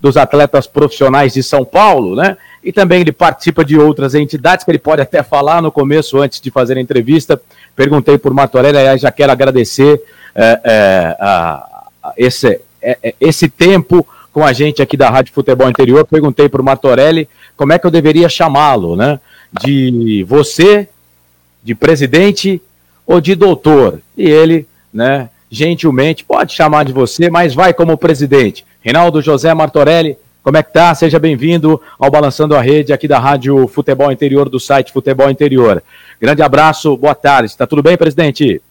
dos atletas profissionais de São Paulo, né? E também ele participa de outras entidades que ele pode até falar no começo, antes de fazer a entrevista. Perguntei por Martorelli, aliás, já quero agradecer é, é, a, a esse, é, é, esse tempo com a gente aqui da Rádio Futebol Interior. Perguntei para o Martorelli como é que eu deveria chamá-lo, né? De você, de presidente ou de doutor. E ele, né, gentilmente, pode chamar de você, mas vai como presidente. Reinaldo José Martorelli, como é que tá? Seja bem-vindo ao Balançando a Rede aqui da Rádio Futebol Interior, do site Futebol Interior. Grande abraço, boa tarde. Está tudo bem, presidente?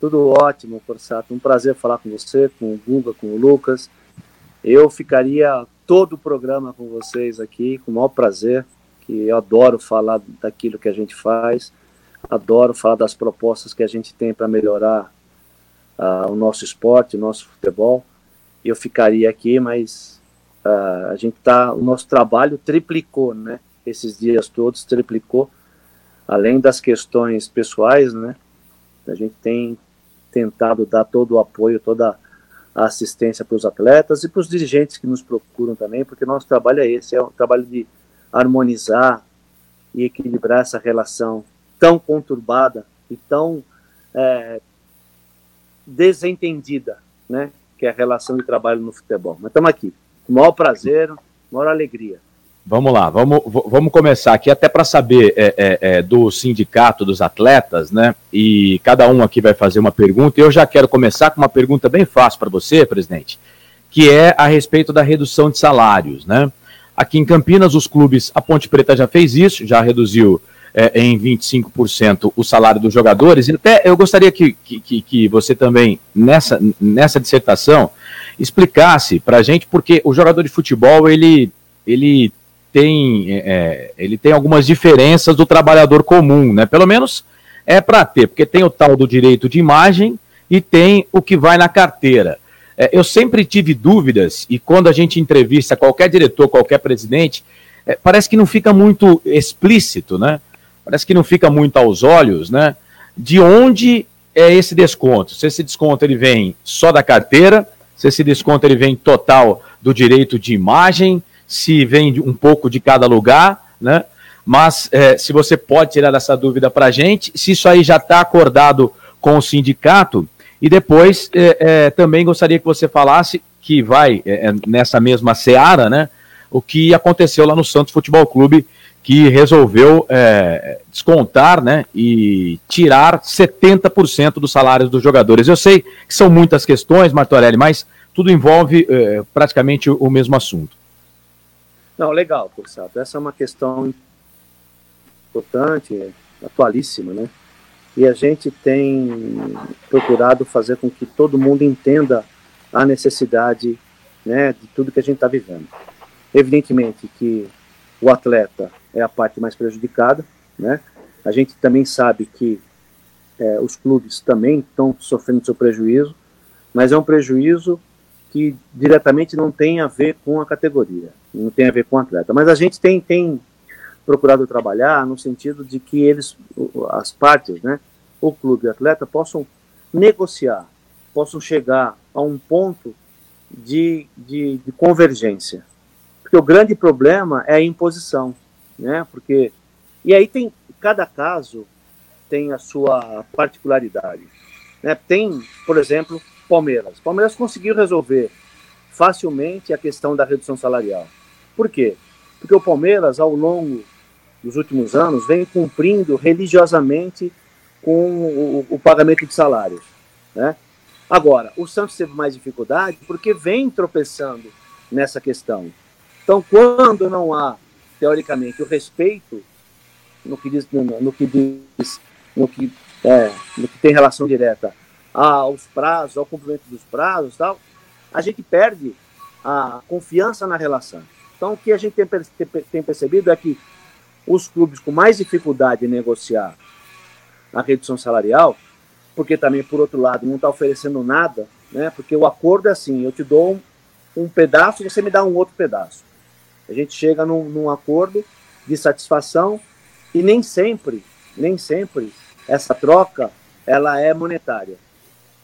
Tudo ótimo, Corsato. Um prazer falar com você, com o Guga, com o Lucas. Eu ficaria todo o programa com vocês aqui, com o maior prazer, que eu adoro falar daquilo que a gente faz, adoro falar das propostas que a gente tem para melhorar uh, o nosso esporte, o nosso futebol. Eu ficaria aqui, mas uh, a gente tá, o nosso trabalho triplicou, né? Esses dias todos triplicou, além das questões pessoais, né? A gente tem tentado dar todo o apoio, toda a assistência para os atletas e para os dirigentes que nos procuram também, porque nosso trabalho é esse, é o trabalho de harmonizar e equilibrar essa relação tão conturbada e tão é, desentendida, né? Que é a relação de trabalho no futebol. Mas estamos aqui, com o maior prazer, maior alegria. Vamos lá, vamos, vamos começar aqui até para saber é, é, é, do sindicato dos atletas, né? E cada um aqui vai fazer uma pergunta. Eu já quero começar com uma pergunta bem fácil para você, presidente, que é a respeito da redução de salários, né? Aqui em Campinas, os clubes, a Ponte Preta já fez isso, já reduziu é, em 25% o salário dos jogadores. E até eu gostaria que, que, que você também, nessa, nessa dissertação, explicasse para a gente, porque o jogador de futebol, ele, ele, tem, é, é, ele tem algumas diferenças do trabalhador comum, né? Pelo menos é para ter, porque tem o tal do direito de imagem e tem o que vai na carteira. É, eu sempre tive dúvidas, e quando a gente entrevista qualquer diretor, qualquer presidente, é, parece que não fica muito explícito, né? Parece que não fica muito aos olhos, né? De onde é esse desconto? Se esse desconto ele vem só da carteira, se esse desconto ele vem total do direito de imagem, se vem um pouco de cada lugar, né? Mas é, se você pode tirar essa dúvida para a gente, se isso aí já está acordado com o sindicato, e depois é, é, também gostaria que você falasse que vai é, é, nessa mesma seara, né? O que aconteceu lá no Santos Futebol Clube que resolveu é, descontar né, e tirar 70% dos salários dos jogadores. Eu sei que são muitas questões, Martorelli, mas tudo envolve é, praticamente o mesmo assunto. Não, legal, Corsato. Essa é uma questão importante, atualíssima, né? E a gente tem procurado fazer com que todo mundo entenda a necessidade né, de tudo que a gente está vivendo. Evidentemente que o atleta é a parte mais prejudicada, né? A gente também sabe que é, os clubes também estão sofrendo seu prejuízo, mas é um prejuízo que diretamente não tem a ver com a categoria, não tem a ver com o atleta. Mas a gente tem, tem procurado trabalhar no sentido de que eles, as partes, né, o clube e o atleta, possam negociar, possam chegar a um ponto de, de, de convergência. Porque o grande problema é a imposição né? Porque e aí tem cada caso tem a sua particularidade, né? Tem, por exemplo, Palmeiras. Palmeiras conseguiu resolver facilmente a questão da redução salarial. Por quê? Porque o Palmeiras, ao longo dos últimos anos, vem cumprindo religiosamente com o, o pagamento de salários. Né? Agora, o Santos teve mais dificuldade porque vem tropeçando nessa questão. Então, quando não há teoricamente, o respeito no que diz, no, no que diz, no que, é, no que tem relação direta aos prazos, ao cumprimento dos prazos, tal, a gente perde a confiança na relação. Então, o que a gente tem, tem percebido é que os clubes com mais dificuldade em negociar a redução salarial, porque também, por outro lado, não está oferecendo nada, né? porque o acordo é assim, eu te dou um, um pedaço, você me dá um outro pedaço. A gente chega num, num acordo de satisfação e nem sempre, nem sempre essa troca ela é monetária,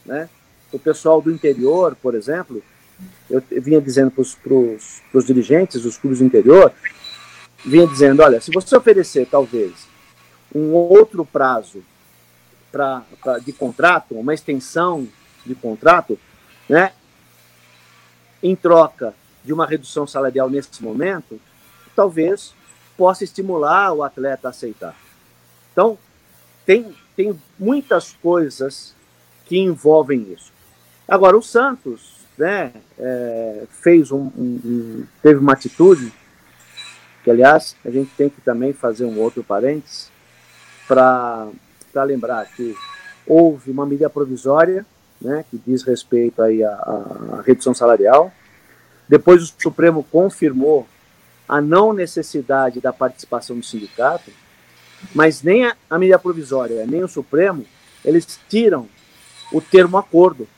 né? O pessoal do interior, por exemplo, eu vinha dizendo para os dirigentes dos clubes do interior, vinha dizendo, olha, se você oferecer talvez um outro prazo pra, pra, de contrato, uma extensão de contrato, né, em troca de uma redução salarial nesse momento, talvez possa estimular o atleta a aceitar. Então, tem, tem muitas coisas que envolvem isso. Agora, o Santos né, é, fez um, um, um, teve uma atitude que, aliás, a gente tem que também fazer um outro parênteses para lembrar que houve uma medida provisória né, que diz respeito aí à, à redução salarial. Depois o Supremo confirmou a não necessidade da participação do sindicato, mas nem a, a medida provisória, nem o Supremo, eles tiram o termo acordo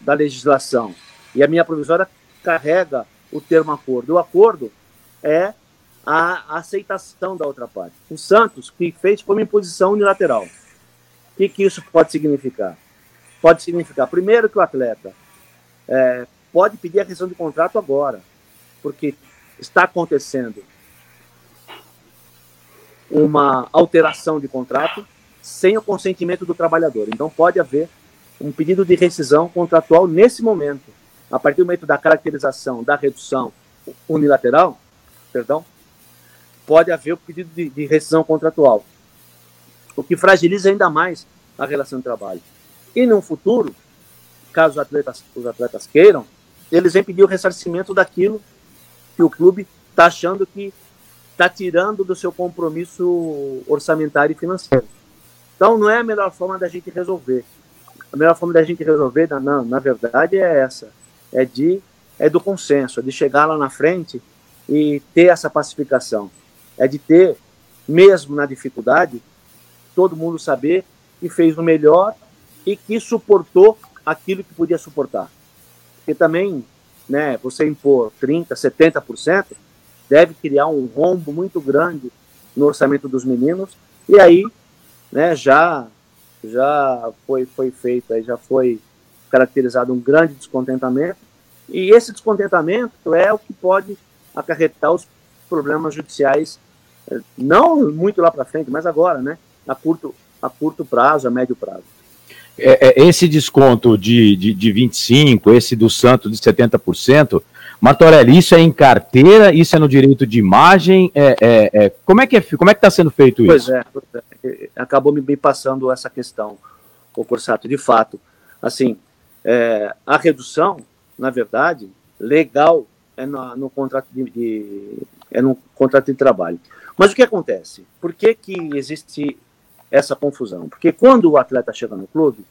da legislação. E a minha provisória carrega o termo acordo. O acordo é a aceitação da outra parte. O Santos, que fez, foi uma imposição unilateral. O que, que isso pode significar? Pode significar, primeiro, que o atleta é, pode pedir a rescisão de contrato agora, porque está acontecendo uma alteração de contrato sem o consentimento do trabalhador. Então, pode haver um pedido de rescisão contratual nesse momento. A partir do momento da caracterização da redução unilateral, perdão, pode haver o pedido de, de rescisão contratual, o que fragiliza ainda mais a relação de trabalho. E no futuro, caso os atletas, os atletas queiram, eles vêm pedir o ressarcimento daquilo que o clube está achando que está tirando do seu compromisso orçamentário e financeiro. Então, não é a melhor forma da gente resolver a melhor forma da gente resolver, na, na verdade, é essa: é de é do consenso, é de chegar lá na frente e ter essa pacificação, é de ter, mesmo na dificuldade, todo mundo saber que fez o melhor e que suportou aquilo que podia suportar. Porque também, né, você impor 30%, 70%, deve criar um rombo muito grande no orçamento dos meninos, e aí né, já já foi, foi feito, aí já foi caracterizado um grande descontentamento, e esse descontentamento é o que pode acarretar os problemas judiciais, eh, não muito lá para frente, mas agora, né, a curto, a curto prazo, a médio prazo. É, é, esse desconto de, de, de 25%, esse do Santo de 70%, Martorelli, isso é em carteira, isso é no direito de imagem, é, é, é como é que é, como é que está sendo feito isso? Pois é, é, acabou me passando essa questão, o Corsato, de fato, assim, é, a redução, na verdade, legal é no, no contrato de, de, é no contrato de trabalho. Mas o que acontece? Por que que existe essa confusão? Porque quando o atleta chega no clube,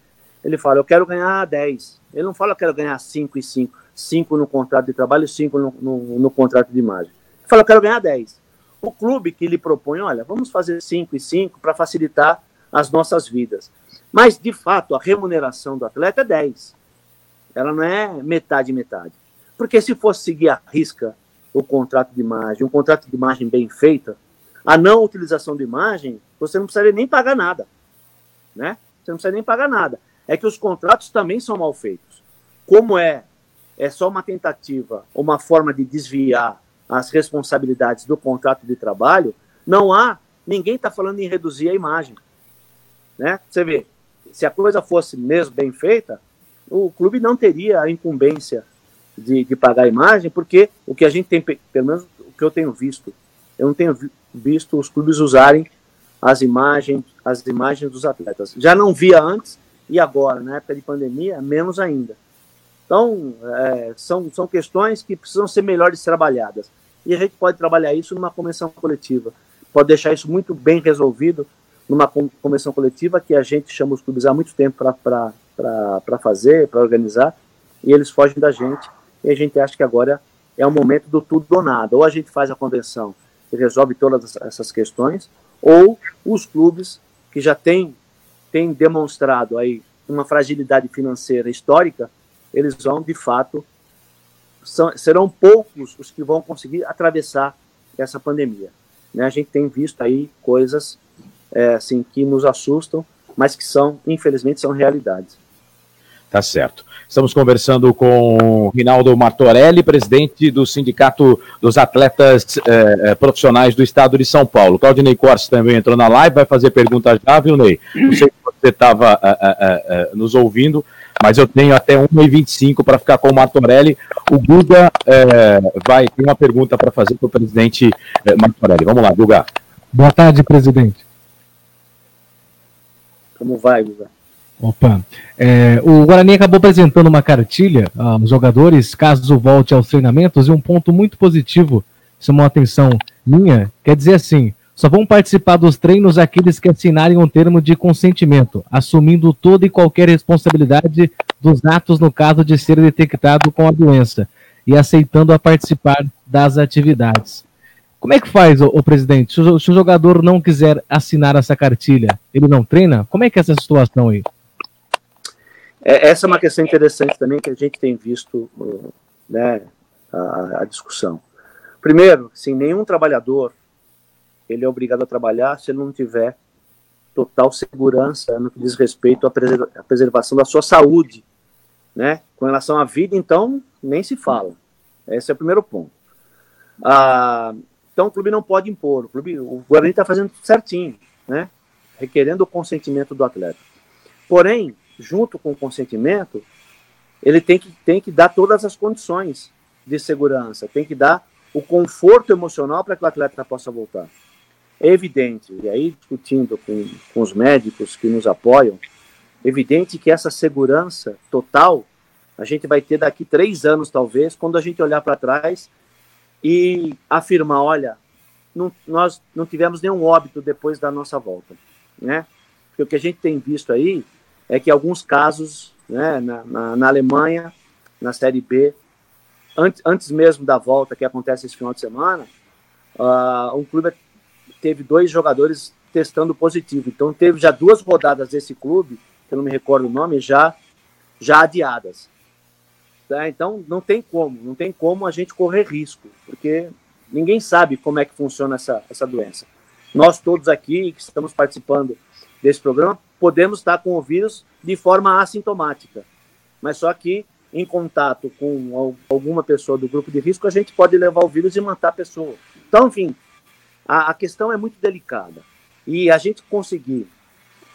ele fala, eu quero ganhar 10. Ele não fala, eu quero ganhar 5 e 5 cinco no contrato de trabalho e cinco no, no, no contrato de imagem. Ele fala, eu quero ganhar 10. O clube que lhe propõe, olha, vamos fazer 5 e 5 para facilitar as nossas vidas. Mas, de fato, a remuneração do atleta é 10. Ela não é metade metade. Porque se fosse seguir a risca o contrato de imagem, um contrato de imagem bem feita, a não utilização de imagem, você não precisaria nem pagar nada. Né? Você não precisa nem pagar nada. É que os contratos também são mal feitos. Como é é só uma tentativa, uma forma de desviar as responsabilidades do contrato de trabalho, não há, ninguém está falando em reduzir a imagem. Né? Você vê, se a coisa fosse mesmo bem feita, o clube não teria a incumbência de, de pagar a imagem, porque o que a gente tem, pelo menos o que eu tenho visto, eu não tenho visto os clubes usarem as imagens, as imagens dos atletas. Já não via antes e agora, na época de pandemia, menos ainda. Então, é, são, são questões que precisam ser melhores trabalhadas. E a gente pode trabalhar isso numa convenção coletiva. Pode deixar isso muito bem resolvido numa convenção coletiva que a gente chama os clubes há muito tempo para fazer, para organizar, e eles fogem da gente. E a gente acha que agora é o momento do tudo ou nada. Ou a gente faz a convenção e resolve todas essas questões, ou os clubes que já têm, têm demonstrado aí uma fragilidade financeira histórica eles vão, de fato, são, serão poucos os que vão conseguir atravessar essa pandemia. Né? A gente tem visto aí coisas é, assim, que nos assustam, mas que são, infelizmente, são realidades. Tá certo. Estamos conversando com Rinaldo Martorelli, presidente do Sindicato dos Atletas eh, Profissionais do Estado de São Paulo. Claudinei Cortes também entrou na live, vai fazer pergunta já, viu, Ney? Não sei se você estava eh, eh, eh, nos ouvindo, mas eu tenho até 1h25 para ficar com o Martorelli. O Guga vai ter uma pergunta para fazer para o presidente Martorelli. Vamos lá, Guga. Boa tarde, presidente. Como vai, Guga? Opa, é, o Guarani acabou apresentando uma cartilha aos jogadores, caso volte aos treinamentos, e um ponto muito positivo, chamou a atenção minha, quer dizer assim, só vão participar dos treinos aqueles que assinarem um termo de consentimento, assumindo toda e qualquer responsabilidade dos atos no caso de ser detectado com a doença, e aceitando a participar das atividades. Como é que faz, o, presidente? Se o, se o jogador não quiser assinar essa cartilha, ele não treina? Como é que é essa situação aí? É, essa é uma questão interessante também que a gente tem visto né, a, a discussão. Primeiro, sim, nenhum trabalhador ele é obrigado a trabalhar se ele não tiver total segurança no que diz respeito à, preserva preservação da sua saúde, né? Com relação à vida, então, nem se fala. Esse é o primeiro ponto. Ah, então, o clube não pode impor. O, clube, o Guarani está fazendo certinho, né? Requerendo o consentimento do atleta. Porém, junto com o consentimento, ele tem que, tem que dar todas as condições de segurança, tem que dar o conforto emocional para que o atleta possa voltar. É evidente, e aí discutindo com, com os médicos que nos apoiam, é evidente que essa segurança total a gente vai ter daqui três anos, talvez, quando a gente olhar para trás e afirmar, olha, não, nós não tivemos nenhum óbito depois da nossa volta, né? Porque o que a gente tem visto aí é que alguns casos, né, na, na, na Alemanha, na Série B, antes, antes mesmo da volta que acontece esse final de semana, uh, um clube teve dois jogadores testando positivo. Então teve já duas rodadas desse clube, que eu não me recordo o nome, já, já adiadas. Tá? Então não tem como, não tem como a gente correr risco, porque ninguém sabe como é que funciona essa, essa doença. Nós todos aqui que estamos participando desse programa podemos estar com o vírus de forma assintomática. Mas só que em contato com alguma pessoa do grupo de risco, a gente pode levar o vírus e matar a pessoa. Então, enfim, a, a questão é muito delicada. E a gente conseguir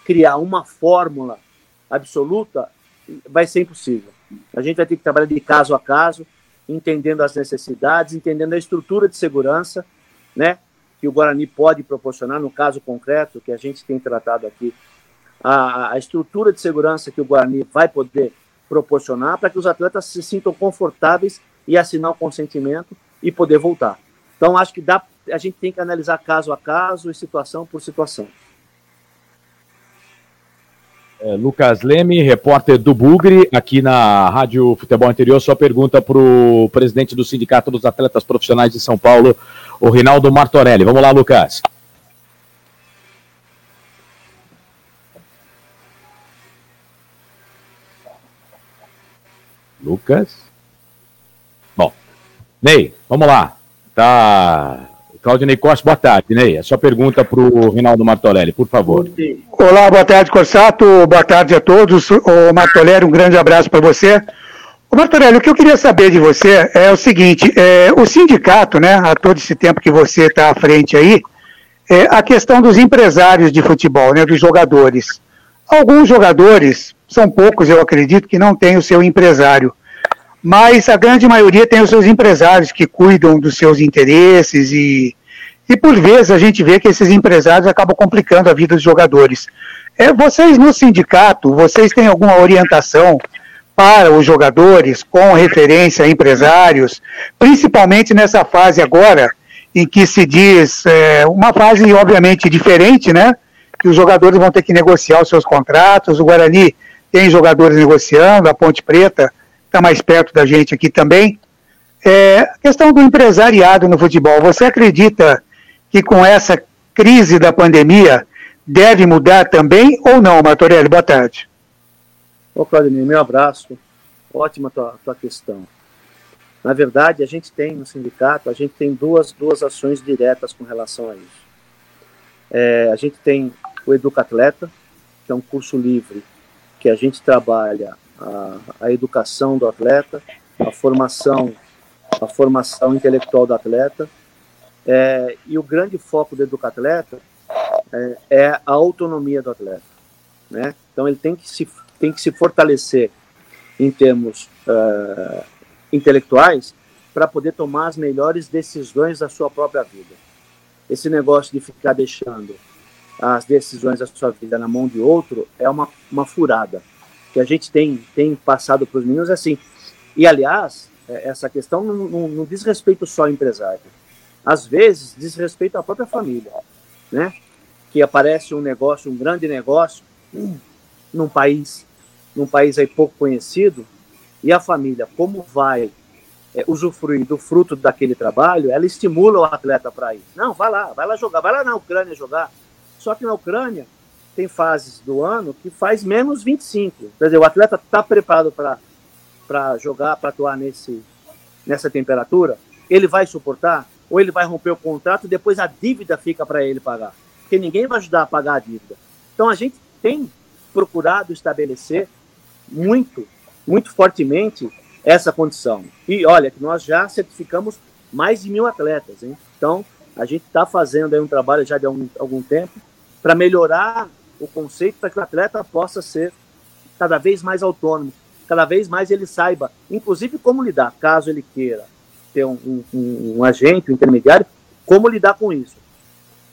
criar uma fórmula absoluta vai ser impossível. A gente vai ter que trabalhar de caso a caso, entendendo as necessidades, entendendo a estrutura de segurança, né, que o Guarani pode proporcionar, no caso concreto que a gente tem tratado aqui a, a estrutura de segurança que o Guarani vai poder proporcionar para que os atletas se sintam confortáveis e assinar o consentimento e poder voltar. Então, acho que dá, a gente tem que analisar caso a caso e situação por situação. É, Lucas Leme, repórter do Bugre, aqui na Rádio Futebol Interior. Sua pergunta para o presidente do Sindicato dos Atletas Profissionais de São Paulo, o Rinaldo Martorelli. Vamos lá, Lucas. Lucas. Bom, Ney, vamos lá. Tá. Claudinei Costa, boa tarde, Ney. A sua pergunta para o Rinaldo Martorelli, por favor. Olá, boa tarde, Corsato. Boa tarde a todos. O Martorelli, um grande abraço para você. O Martorelli, o que eu queria saber de você é o seguinte: é, o sindicato, né, a todo esse tempo que você está à frente aí, é a questão dos empresários de futebol, né, dos jogadores. Alguns jogadores são poucos, eu acredito, que não têm o seu empresário. Mas a grande maioria tem os seus empresários que cuidam dos seus interesses e, e por vezes a gente vê que esses empresários acabam complicando a vida dos jogadores. É, vocês no sindicato, vocês têm alguma orientação para os jogadores com referência a empresários, principalmente nessa fase agora, em que se diz é, uma fase obviamente diferente, né? Que os jogadores vão ter que negociar os seus contratos. O Guarani tem jogadores negociando, a Ponte Preta está mais perto da gente aqui também. É, a questão do empresariado no futebol, você acredita que com essa crise da pandemia deve mudar também ou não, Martorelli? Boa tarde. Ô, Claudinei, meu abraço. Ótima tua, tua questão. Na verdade, a gente tem no sindicato, a gente tem duas, duas ações diretas com relação a isso. É, a gente tem o Educa Atleta, que é um curso livre que a gente trabalha a, a educação do atleta, a formação, a formação intelectual do atleta. É, e o grande foco do educatleta é, é a autonomia do atleta. Né? Então ele tem que se, tem que se fortalecer em termos uh, intelectuais para poder tomar as melhores decisões da sua própria vida. Esse negócio de ficar deixando as decisões da sua vida na mão de outro é uma, uma furada que a gente tem, tem passado para os meninos assim. E, aliás, é, essa questão não, não, não, diz respeito só ao empresário. Às vezes, diz respeito à própria família, né? Que aparece um negócio, um grande negócio, hum, num país, num país aí pouco conhecido, e a família, como vai é, usufruir do fruto daquele trabalho, ela estimula o atleta para ir. Não, vai lá, vai lá jogar, vai lá na Ucrânia jogar. Só que na Ucrânia tem fases do ano que faz menos 25. Quer dizer, o atleta está preparado para jogar, para atuar nesse, nessa temperatura? Ele vai suportar? Ou ele vai romper o contrato e depois a dívida fica para ele pagar? Porque ninguém vai ajudar a pagar a dívida. Então a gente tem procurado estabelecer muito, muito fortemente essa condição. E olha, que nós já certificamos mais de mil atletas, hein? Então, a gente está fazendo aí um trabalho já de algum, algum tempo para melhorar o conceito para que o atleta possa ser cada vez mais autônomo, cada vez mais ele saiba, inclusive como lidar, caso ele queira ter um, um, um agente, um intermediário, como lidar com isso.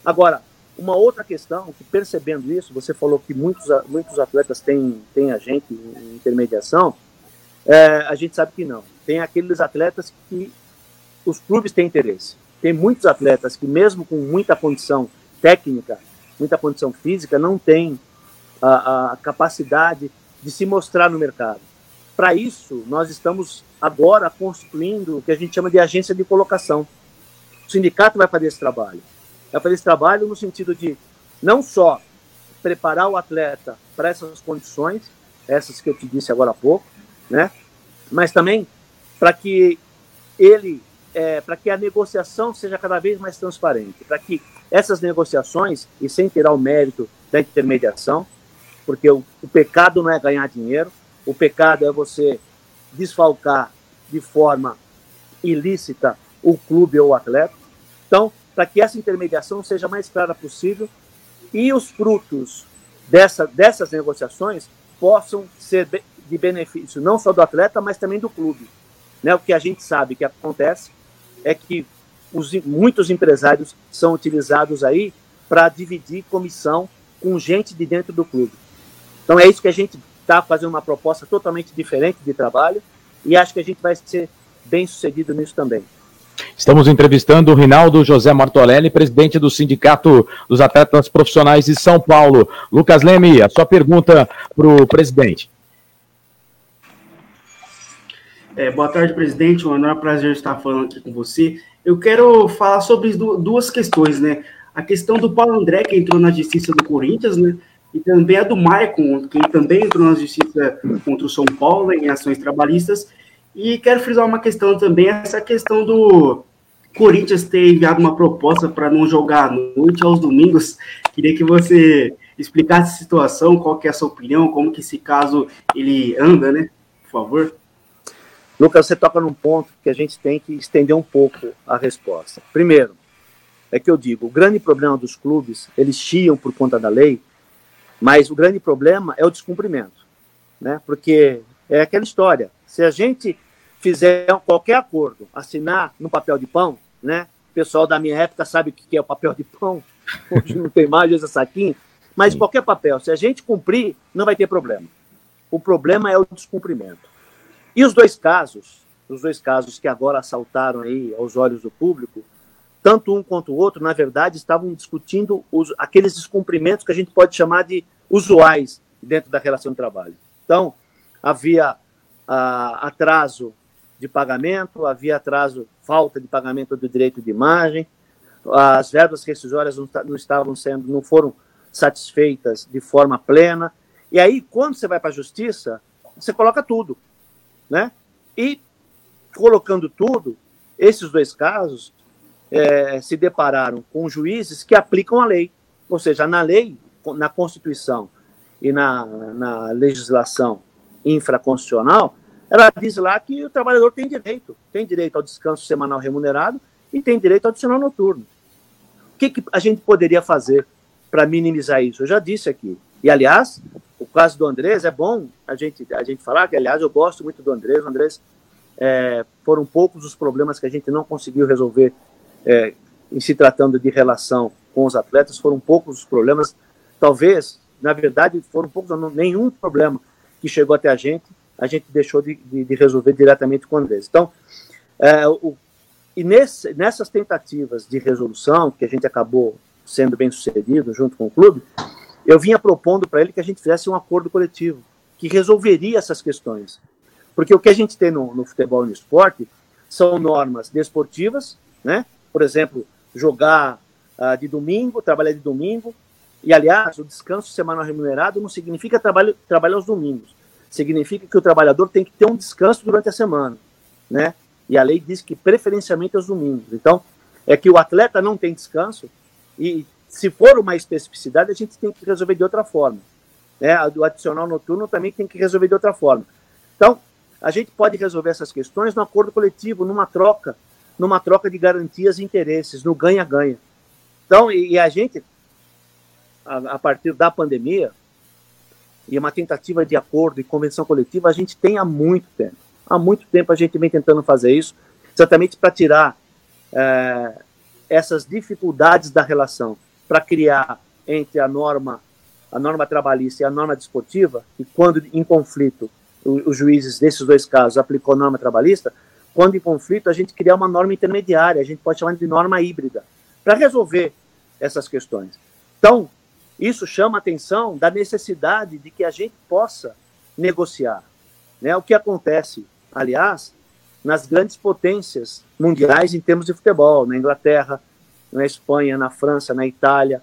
Agora, uma outra questão, que percebendo isso, você falou que muitos, muitos atletas têm, têm agente em intermediação, é, a gente sabe que não. Tem aqueles atletas que os clubes têm interesse. Tem muitos atletas que, mesmo com muita condição técnica, muita condição física, não têm a, a capacidade de se mostrar no mercado. Para isso, nós estamos agora construindo o que a gente chama de agência de colocação. O sindicato vai fazer esse trabalho. Vai fazer esse trabalho no sentido de não só preparar o atleta para essas condições, essas que eu te disse agora há pouco, né? Mas também para que ele, é, para que a negociação seja cada vez mais transparente, para que essas negociações, e sem tirar o mérito da intermediação, porque o, o pecado não é ganhar dinheiro, o pecado é você desfalcar de forma ilícita o clube ou o atleta. Então, para que essa intermediação seja mais clara possível e os frutos dessa, dessas negociações possam ser de benefício não só do atleta, mas também do clube. Né? O que a gente sabe que acontece é que os, muitos empresários são utilizados aí para dividir comissão com gente de dentro do clube. Então é isso que a gente está fazendo uma proposta totalmente diferente de trabalho e acho que a gente vai ser bem sucedido nisso também. Estamos entrevistando o Rinaldo José Martorelli, presidente do Sindicato dos Atletas Profissionais de São Paulo. Lucas Leme, a sua pergunta para o presidente. É, boa tarde, presidente. Um enorme prazer estar falando aqui com você. Eu quero falar sobre duas questões, né? A questão do Paulo André, que entrou na justiça do Corinthians, né? E também a do Maicon, que também entrou na justiça contra o São Paulo em ações trabalhistas. E quero frisar uma questão também, essa questão do Corinthians ter enviado uma proposta para não jogar à noite aos domingos. Queria que você explicasse a situação, qual que é a sua opinião, como que esse caso ele anda, né? Por favor. Lucas, você toca num ponto que a gente tem que estender um pouco a resposta. Primeiro, é que eu digo, o grande problema dos clubes, eles chiam por conta da lei, mas o grande problema é o descumprimento, né? Porque é aquela história, se a gente fizer qualquer acordo, assinar no papel de pão, né? O pessoal da minha época sabe o que é o papel de pão, hoje não tem mais esse saquinho, mas qualquer papel, se a gente cumprir, não vai ter problema. O problema é o descumprimento. E os dois casos, os dois casos que agora saltaram aí aos olhos do público, tanto um quanto o outro, na verdade, estavam discutindo os, aqueles descumprimentos que a gente pode chamar de usuais dentro da relação de trabalho. Então, havia ah, atraso de pagamento, havia atraso, falta de pagamento do direito de imagem, as verbas rescisórias não, não estavam sendo, não foram satisfeitas de forma plena. E aí, quando você vai para a justiça, você coloca tudo né? E colocando tudo, esses dois casos é, se depararam com juízes que aplicam a lei, ou seja, na lei, na Constituição e na, na legislação infraconstitucional, ela diz lá que o trabalhador tem direito, tem direito ao descanso semanal remunerado e tem direito ao adicional noturno. O que, que a gente poderia fazer para minimizar isso? Eu já disse aqui. E, aliás, caso do Andrés é bom a gente, a gente falar, que, aliás, eu gosto muito do Andrés. O Andrés é, foram poucos os problemas que a gente não conseguiu resolver é, em se tratando de relação com os atletas, foram poucos os problemas. Talvez, na verdade, foram poucos, não, nenhum problema que chegou até a gente, a gente deixou de, de, de resolver diretamente com o Andrés. Então, é, o, e nesse, nessas tentativas de resolução, que a gente acabou sendo bem sucedido junto com o clube, eu vinha propondo para ele que a gente fizesse um acordo coletivo que resolveria essas questões. Porque o que a gente tem no, no futebol e no esporte são normas desportivas, né? Por exemplo, jogar uh, de domingo, trabalhar de domingo. E, aliás, o descanso semanal remunerado não significa trabalho, trabalhar aos domingos. Significa que o trabalhador tem que ter um descanso durante a semana, né? E a lei diz que preferencialmente aos domingos. Então, é que o atleta não tem descanso e se for uma especificidade, a gente tem que resolver de outra forma. Né? O adicional noturno também tem que resolver de outra forma. Então, a gente pode resolver essas questões no acordo coletivo, numa troca, numa troca de garantias e interesses, no ganha-ganha. Então, e, e, a gente, a, a, partir da pandemia, e uma tentativa de acordo e convenção coletiva, a gente tem há muito tempo. Há muito tempo a gente vem tentando fazer isso, exatamente para tirar é, essas dificuldades da relação, para criar entre a norma, a norma trabalhista e a norma desportiva, e quando em conflito, os juízes desses dois casos aplicou a norma trabalhista, quando em conflito, a gente criar uma norma intermediária, a gente pode chamar de norma híbrida, para resolver essas questões. Então, isso chama a atenção da necessidade de que a gente possa negociar. Né? O que acontece, aliás, nas grandes potências mundiais em termos de futebol, na Inglaterra, na Espanha, na França, na Itália,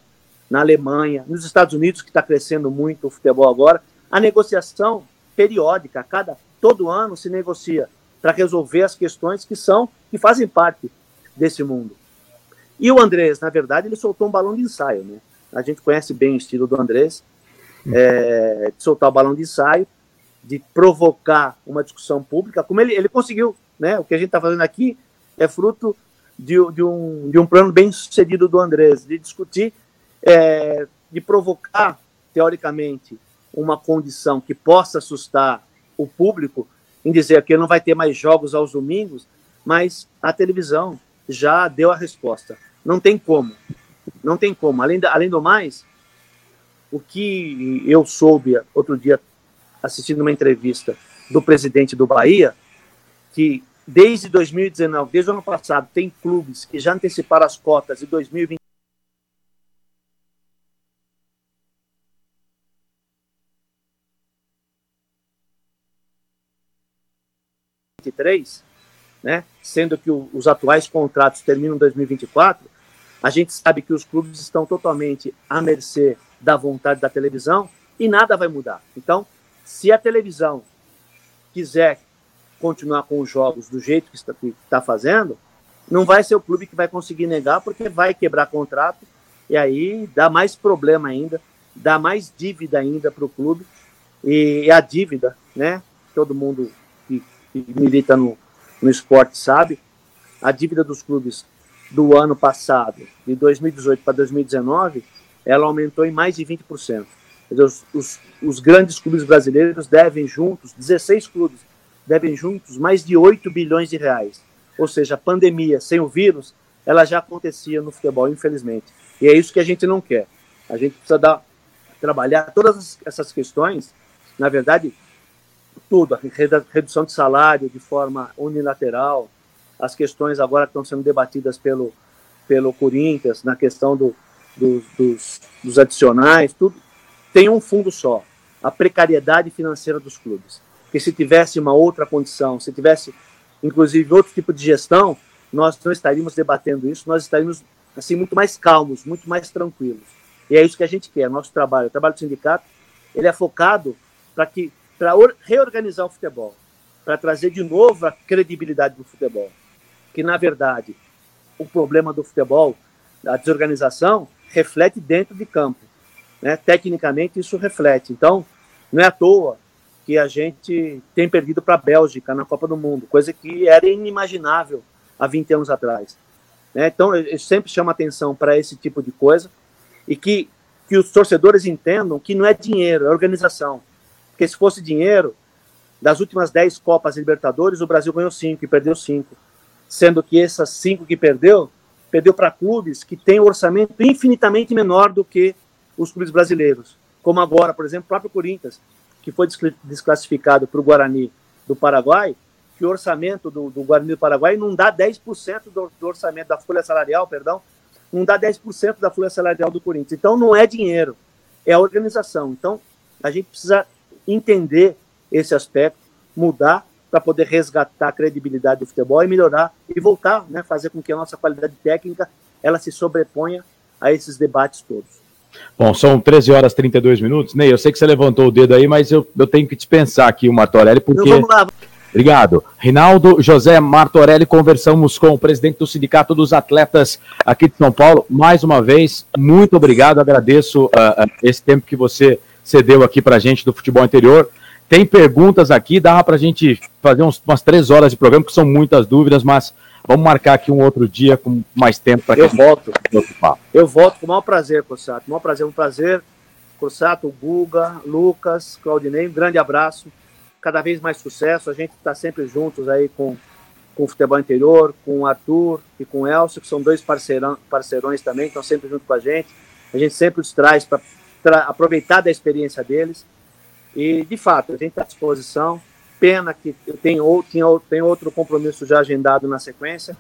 na Alemanha, nos Estados Unidos, que está crescendo muito o futebol agora, a negociação periódica, cada todo ano se negocia para resolver as questões que são que fazem parte desse mundo. E o Andrés, na verdade, ele soltou um balão de ensaio, né? A gente conhece bem o estilo do Andrés, é, de soltar o balão de ensaio, de provocar uma discussão pública, como ele, ele conseguiu, né? O que a gente está fazendo aqui é fruto de, de, um, de um plano bem sucedido do Andrés, de discutir, é, de provocar, teoricamente, uma condição que possa assustar o público em dizer que não vai ter mais jogos aos domingos, mas a televisão já deu a resposta. Não tem como. Não tem como. Além, da, além do mais, o que eu soube outro dia, assistindo uma entrevista do presidente do Bahia, que desde 2019, desde o ano passado, tem clubes que já anteciparam as cotas de 2020 2023, né, sendo que o, os atuais contratos terminam em 2024, a gente sabe que os clubes estão totalmente à mercê da vontade da televisão e nada vai mudar. Então, se a televisão quiser continuar com os jogos do jeito que está, que está fazendo, não vai ser o clube que vai conseguir negar, porque vai quebrar contrato e aí dá mais problema ainda, dá mais dívida ainda para o clube. E a dívida, né? Todo mundo que milita no, no esporte sabe, a dívida dos clubes do ano passado, de 2018 para 2019, ela aumentou em mais de 20%. Dizer, os, os, os, grandes clubes brasileiros devem juntos, 16 clubes, devem juntos mais de 8 bilhões de reais. Ou seja, a pandemia sem o vírus, ela já acontecia no futebol, infelizmente. E é isso que a gente não quer. A gente precisa dar, trabalhar todas essas questões, na verdade, tudo, a redução de salário de forma unilateral, as questões agora que estão sendo debatidas pelo, pelo Corinthians, na questão do, do, dos, dos adicionais, tudo, tem um fundo só, a precariedade financeira dos clubes. Porque se tivesse uma outra condição, se tivesse, inclusive, outro tipo de gestão, nós não estaríamos debatendo isso, nós estaríamos assim muito mais calmos, muito mais tranquilos. E é isso que a gente quer, nosso trabalho, o trabalho do sindicato, ele é focado para que para reorganizar o futebol, para trazer de novo a credibilidade do futebol. Que, na verdade, o problema do futebol, a desorganização, reflete dentro de campo. Né? Tecnicamente, isso reflete. Então, não é à toa que a gente tem perdido para a Bélgica na Copa do Mundo, coisa que era inimaginável há 20 anos atrás. Né? Então, eu sempre chamo atenção para esse tipo de coisa e que, que os torcedores entendam que não é dinheiro, é organização. Porque se fosse dinheiro, das últimas 10 Copas Libertadores, o Brasil ganhou 5 e perdeu 5. Sendo que essas 5 que perdeu, perdeu para clubes que têm um orçamento infinitamente menor do que os clubes brasileiros. Como agora, por exemplo, o próprio Corinthians, que foi desclassificado para o Guarani do Paraguai, que o orçamento do, do Guarani do Paraguai não dá 10% do, do orçamento da folha salarial, perdão, não dá 10% da folha salarial do Corinthians. Então não é dinheiro, é a organização. Então a gente precisa entender esse aspecto, mudar para poder resgatar a credibilidade do futebol e melhorar e voltar, né, fazer com que a nossa qualidade técnica ela se sobreponha a esses debates todos. Bom, são 13 horas e 32 minutos. Ney, eu sei que você levantou o dedo aí, mas eu, eu tenho que dispensar aqui o Martorelli, porque. Então, vamos lá. Obrigado. Rinaldo José Martorelli, conversamos com o presidente do Sindicato dos Atletas aqui de São Paulo. Mais uma vez, muito obrigado, agradeço uh, uh, esse tempo que você cedeu aqui para a gente do futebol interior. Tem perguntas aqui, dá para a gente fazer uns, umas três horas de programa, que são muitas dúvidas, mas vamos marcar aqui um outro dia com mais tempo para que Eu volto. Eu volto com o maior prazer, Corsato. O maior prazer, um prazer. Corsato, Guga, Lucas, Claudinei, um grande abraço cada vez mais sucesso. A gente está sempre juntos aí com, com o futebol interior, com o Arthur e com o Elcio, que são dois parceirão, parceirões também, estão sempre junto com a gente. A gente sempre os traz para aproveitar da experiência deles. E, de fato, a gente está à disposição. Pena que tenho, tenho outro compromisso já agendado na sequência,